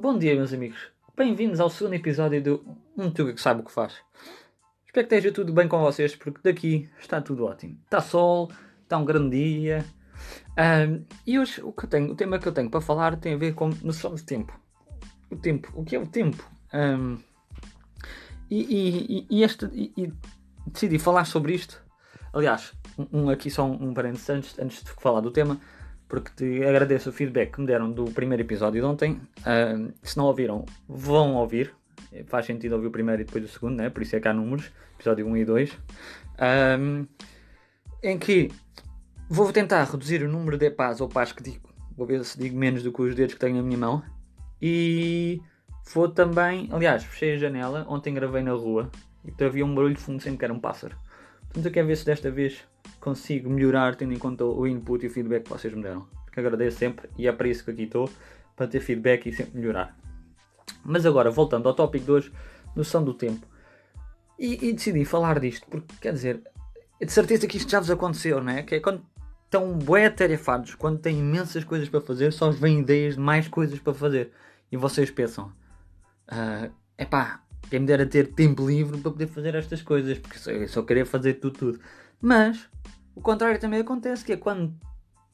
Bom dia, meus amigos. Bem-vindos ao segundo episódio do Um Tuga que sabe o que faz. Espero que esteja tudo bem com vocês, porque daqui está tudo ótimo. Está sol, está um grande dia. Um, e hoje o, que tenho, o tema que eu tenho para falar tem a ver com noção de tempo. O tempo. O que é o tempo? Um, e, e, e, este, e, decidi falar sobre isto. Aliás, um, aqui só um, um parênteses antes, antes de falar do tema porque te agradeço o feedback que me deram do primeiro episódio de ontem. Uh, se não ouviram, vão ouvir. Faz sentido ouvir o primeiro e depois o segundo, né? por isso é que há números, episódio 1 e 2. Um, em que vou tentar reduzir o número de pás ou pás que digo. Vou ver se digo menos do que os dedos que tenho na minha mão. E vou também, aliás, fechei a janela. Ontem gravei na rua e havia um barulho de fundo sempre que era um pássaro. Portanto, eu quero ver se desta vez consigo melhorar tendo em conta o input e o feedback que vocês me deram. Porque agradeço sempre e é para isso que aqui estou, para ter feedback e sempre melhorar. Mas agora, voltando ao tópico de hoje, noção do tempo. E, e, decidi falar disto, porque quer dizer, é de certeza que isto já vos aconteceu, não é? Que é quando estão bué tarefados, quando têm imensas coisas para fazer, só vêm ideias de mais coisas para fazer. E vocês pensam, é uh, pá, quem me dera ter tempo livre para poder fazer estas coisas, porque eu só queria fazer tudo, tudo. Mas o contrário também acontece, que é quando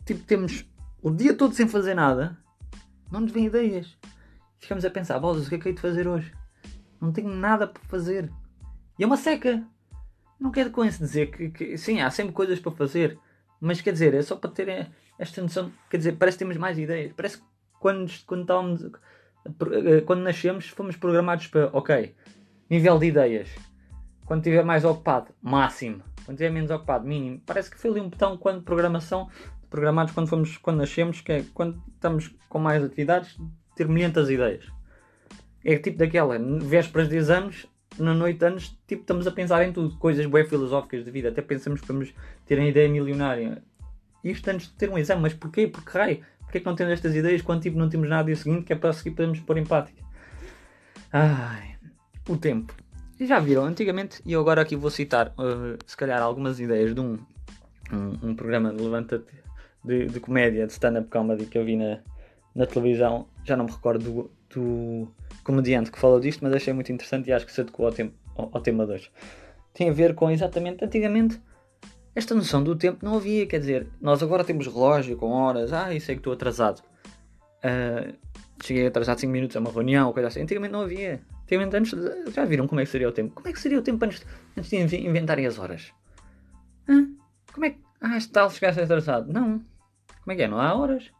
tipo, temos o dia todo sem fazer nada, não nos vêm ideias. Ficamos a pensar, bolas, o que é que hei de fazer hoje? Não tenho nada para fazer. E é uma seca. Não quero com isso dizer que, que, sim, há sempre coisas para fazer, mas quer dizer, é só para ter esta noção, quer dizer, parece que temos mais ideias. Parece que quando, quando estávamos quando nascemos, fomos programados para, ok, nível de ideias. Quando estiver mais ocupado, máximo. Quando estiver menos ocupado, mínimo. Parece que foi ali um botão quando programação, programados quando, fomos, quando nascemos, que é quando estamos com mais atividades, ter milhentas ideias. É tipo daquela, vésperas de exames, na noite antes, tipo, estamos a pensar em tudo, coisas bem filosóficas de vida, até pensamos que vamos ter a ideia milionária. Isto antes de ter um exame, mas porquê? Porque raio, Porquê que não temos estas ideias quando tipo, não temos nada dia seguinte que é para seguir podemos pôr em prática? Ai, o tempo. E já viram, antigamente, e eu agora aqui vou citar, uh, se calhar, algumas ideias de um, um, um programa de levanta de, de, comédia, de stand-up comedy que eu vi na, na televisão. Já não me recordo do, do comediante que falou disto, mas achei muito interessante e acho que se adequou ao, tempo, ao, ao tema de hoje. Tem a ver com exatamente, antigamente, esta noção do tempo não havia, quer dizer, nós agora temos relógio com horas, ah, isso é que estou atrasado. Uh, cheguei atrasado 5 minutos a uma reunião, coisa assim. Antigamente não havia. Antigamente antes, já viram como é que seria o tempo? Como é que seria o tempo antes, antes de inventarem as horas? Hã? Como é que. Ah, este tal chegasse atrasado. Não. Como é que é? Não há horas.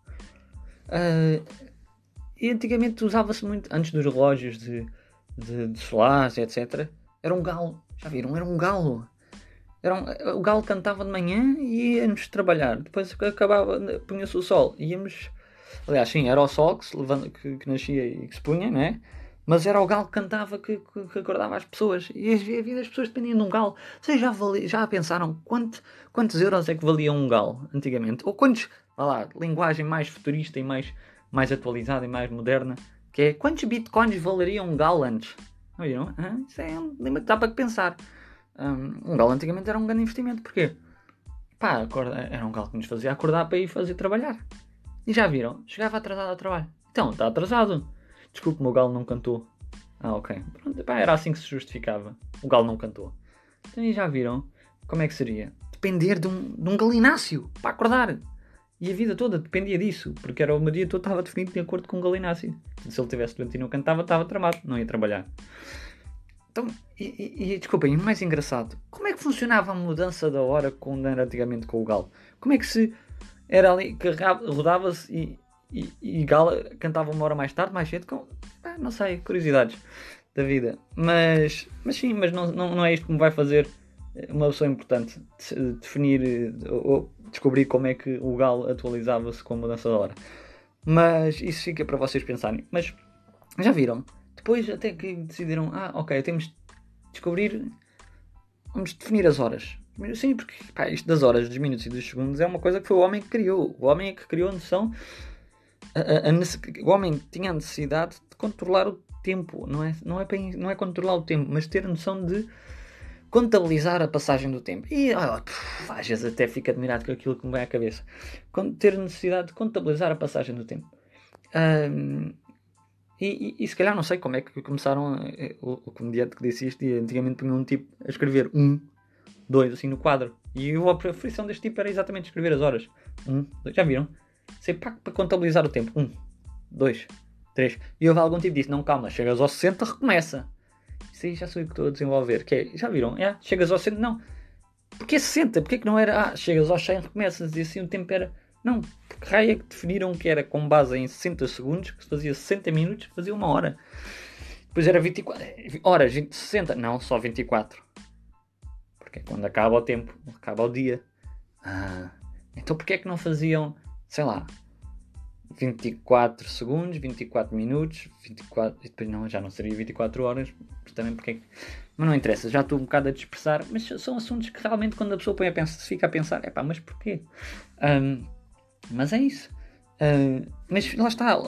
Uh, e antigamente usava-se muito, antes dos relógios de, de, de solares, etc. Era um galo. Já viram? Era um galo. Um, o galo cantava de manhã e íamos trabalhar. Depois acabava, punha-se o sol. Íamos. Aliás, sim, era o sol que, se que, que nascia e que se punha, né? Mas era o galo que cantava que, que, que acordava as pessoas. E a vida das pessoas dependiam de um galo. Vocês já, vali, já pensaram quanto, quantos euros é que valia um galo antigamente? Ou quantos. Vá lá, linguagem mais futurista e mais, mais atualizada e mais moderna. Que é quantos bitcoins valeria um galo antes? Não viram? Isso é um lembra que dá para pensar. Um, galo antigamente era um grande investimento. Porquê? Pá, acorda, era um galo que nos fazia acordar para ir fazer trabalhar. E já viram? Chegava atrasado ao trabalho. Então, está atrasado. Desculpe, o galo não cantou. Ah, ok. Pronto, pá, era assim que se justificava. O galo não cantou. Então, e já viram? Como é que seria? Depender de um, de um galináceo para acordar. E a vida toda dependia disso, porque era o meu dia todo estava definido de acordo com o galináceo. Se ele tivesse doente e não cantava, estava tramado, não ia trabalhar. Então, e, e, e desculpem, mais engraçado, como é que funcionava a mudança da hora quando era antigamente com o Galo? Como é que se era ali, rodava-se e, e, e cantava uma hora mais tarde, mais cedo? Com, ah, não sei, curiosidades da vida. Mas, mas sim, mas não, não, não é isto que me vai fazer uma pessoa importante definir ou descobrir como é que o Galo atualizava-se com a mudança da hora. Mas isso fica para vocês pensarem. Mas já viram? Depois até que decidiram, ah, ok, temos de descobrir, vamos definir as horas. Sim, porque pá, isto das horas, dos minutos e dos segundos é uma coisa que foi o homem que criou. O homem é que criou a noção. A, a, a, o homem tinha a necessidade de controlar o tempo. Não é, não, é, não é controlar o tempo, mas ter a noção de contabilizar a passagem do tempo. E oh, puf, às vezes até fico admirado com aquilo que me vem à cabeça. Ter a necessidade de contabilizar a passagem do tempo. Um, E, e, e, se calhar não sei como é que começaram a, o, o comediante que disse isto antigamente punham um tipo a escrever um, dois, assim no quadro. E a profissão deste tipo era exatamente escrever as horas. Um, dois, já viram? Sei para, para contabilizar o tempo. Um, dois, três. E houve algum tipo disso. Não, calma, chegas ao 60, recomeça. Isso aí já sou eu que estou a desenvolver. Que é, já viram? É, chegas ao 60, não. Porquê 60? Porquê que não era, ah, chegas ao 100, recomeças e assim o tempo era. Não, porque raio é que definiram que era com base em 60 segundos, que se fazia 60 minutos, fazia uma hora. Depois era 24 horas, 60, não, só 24. Porque é quando acaba o tempo, acaba o dia. Ah, então porquê é que não faziam, sei lá, 24 segundos, 24 minutos, 24, e depois não, já não seria 24 horas, também porque é Mas não interessa, já estou um bocado a dispersar, mas são assuntos que realmente quando a pessoa põe a pensar, fica a pensar, é pá, mas porquê? Um, mas é isso. Uh, mas lá está,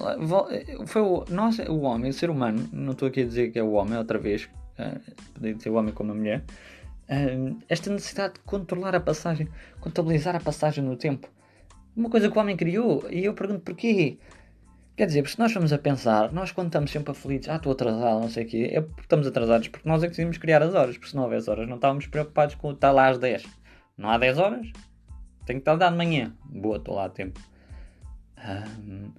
foi o, nós, o homem, o ser humano, não estou aqui a dizer que é o homem outra vez, uh, podia dizer o homem como a mulher, uh, esta necessidade de controlar a passagem, contabilizar a passagem no tempo. Uma coisa que o homem criou, e eu pergunto porquê. Quer dizer, se nós formos a pensar, nós quando estamos sempre aflitos, ah, estou atrasado, não sei o quê, é porque estamos atrasados porque nós é que decidimos criar as horas, porque se não houvesse horas não estávamos preocupados com estar lá às 10. Não há 10 horas? Tenho que estar lá de manhã. Boa, estou lá a tempo. Um,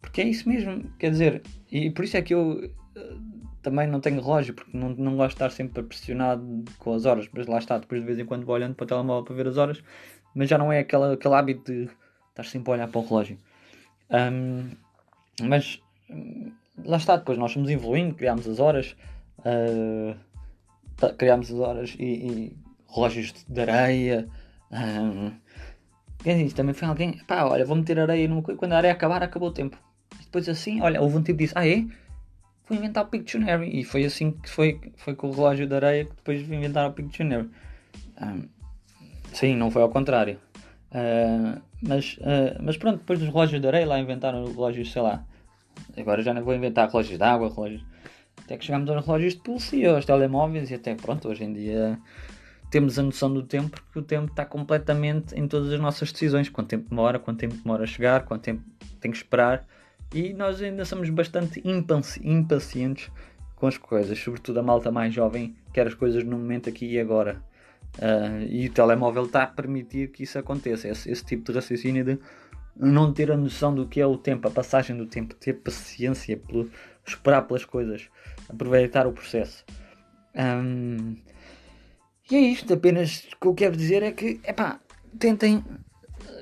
porque é isso mesmo, quer dizer, e por isso é que eu uh, também não tenho relógio, porque não, não gosto de estar sempre pressionado com as horas, mas lá está, depois de vez em quando vou olhando para o telemóvel para ver as horas, mas já não é aquele, aquele hábito de estar sempre a olhar para o relógio. Um, mas lá está, depois nós fomos evoluindo, criámos as horas, uh, criámos as horas e, e relógios de areia. Um, quem disse? Também foi alguém, pá, olha, vou meter areia numa coisa, quando a areia acabar, acabou o tempo. E depois assim, olha, houve um tipo que disse, ah é? Vou inventar o Pictionary. E foi assim que foi, foi com o relógio de areia que depois inventaram o Pictionary. Um, sim, não foi ao contrário. Uh, mas, uh, mas pronto, depois dos relógios de areia lá inventaram relógios, sei lá. Agora já não vou inventar relógios de água, relógios. Até que chegámos aos relógios de pulso e aos telemóveis e até pronto, hoje em dia temos a noção do tempo porque o tempo está completamente em todas as nossas decisões. Quanto tempo demora, quanto tempo demora a chegar, quanto tempo tem que esperar. E nós ainda somos bastante impacientes com as coisas, sobretudo a malta mais jovem quer as coisas no momento aqui e agora. Uh, e o telemóvel está a permitir que isso aconteça. Esse, esse, tipo de raciocínio de não ter a noção do que é o tempo, a passagem do tempo, ter paciência, pelo, esperar pelas coisas, aproveitar o processo. Um, e é isto, apenas o que eu quero dizer é que, epá, tentem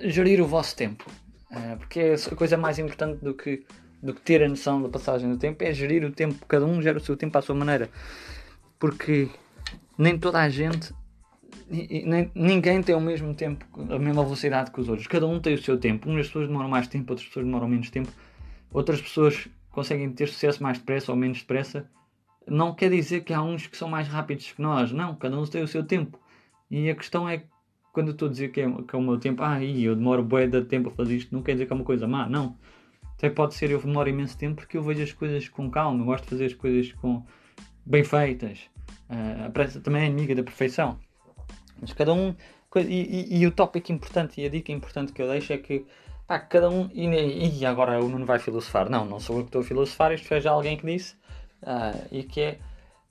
gerir o vosso tempo. Uh, porque é a coisa mais importante do que, do que ter a noção da passagem do tempo é gerir o tempo. Cada um gera o seu tempo à sua maneira. Porque nem toda a gente nem, ninguém tem o mesmo tempo, a mesma velocidade que os outros. Cada um tem o seu tempo. Umas pessoas demoram mais tempo, outras pessoas demoram menos tempo. Outras pessoas conseguem ter sucesso mais depressa ou menos depressa. Não quer dizer que há uns que são mais rápidos que nós. Não, cada um tem o seu tempo. E a questão é quando eu estou a dizer que é, que é o meu tempo, ah, eu demoro bué de tempo a fazer isto, não quer dizer que é uma coisa má, não. Até pode ser eu demoro imenso tempo porque eu vejo as coisas com calma, eu gosto de fazer as coisas com bem feitas. Uh, a pressa também é inimiga da perfeição. Mas cada um. E, e, e, o tópico importante e a dica importante que eu deixo é que pá, cada um. E, e agora o Nuno vai filosofar. Não, não sou eu que estou a filosofar, isto foi já alguém que disse. Uh, e que é.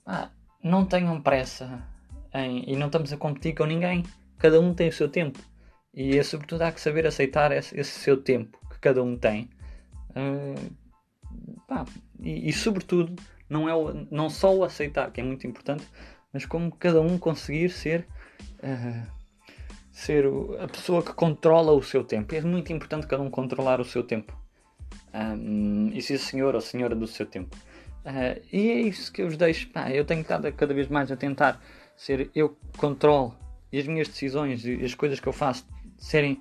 Pá, não tenham pressa em, e não estamos a competir com ninguém. Cada um tem o seu tempo. E é sobretudo há que saber aceitar esse, esse seu tempo que cada um tem. Uh, pá, e, e, sobretudo não, é o, não só o aceitar, que é muito importante, mas como cada um conseguir ser uh, ser o, a pessoa que controla o seu tempo. É muito importante cada um controlar o seu tempo. Um, e ser senhor ou senhora do seu tempo. Uh, e é isso que eu vos deixo. Pá, eu tenho estado cada vez mais a tentar ser eu que controlo e as minhas decisões e as coisas que eu faço serem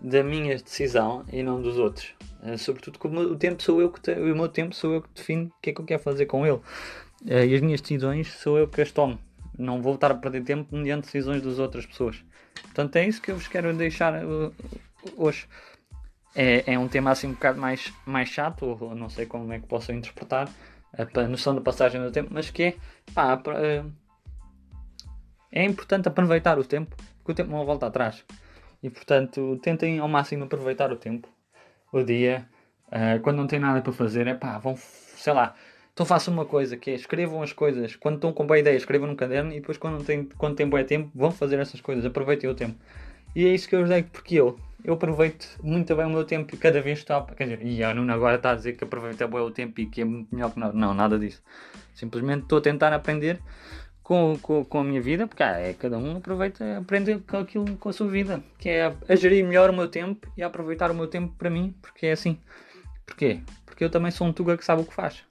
da minha decisão e não dos outros. Uh, sobretudo como o tempo sou eu que te, o meu tempo sou eu que defino o que é que eu quero fazer com ele. Uh, e as minhas decisões sou eu que as tomo não vou estar a perder tempo mediante decisões das outras pessoas. Portanto, é isso que eu vos quero deixar hoje. É, é um tema assim um bocado mais, mais chato, ou não sei como é que posso interpretar a, noção da passagem do tempo, mas que é, pá, uh, é importante aproveitar o tempo, porque o tempo não volta atrás. E portanto, tentem ao máximo aproveitar o tempo, o dia, Uh, quando não tem nada para fazer, é pá, vão, sei lá, então façam uma coisa que é escrevam as coisas. Quando estão com boa ideia, escrevam no caderno e depois quando, tem, quando tem bom tempo, vão fazer essas coisas. Aproveitem o tempo. E é isso que eu vos digo, porque eu, eu aproveito muito bem o meu tempo e cada vez está. Quer dizer, e a Nuno agora está a dizer que aproveita bem o tempo e que é muito melhor que nada. Não, nada disso. Simplesmente estou a tentar aprender com, com, com a minha vida, porque ah, é, cada um aproveita, aprende com aquilo com a sua vida, que é a, a gerir melhor o meu tempo e a aproveitar o meu tempo para mim, porque é assim. Porquê? Porque eu também sou um tuga que sabe o que faz.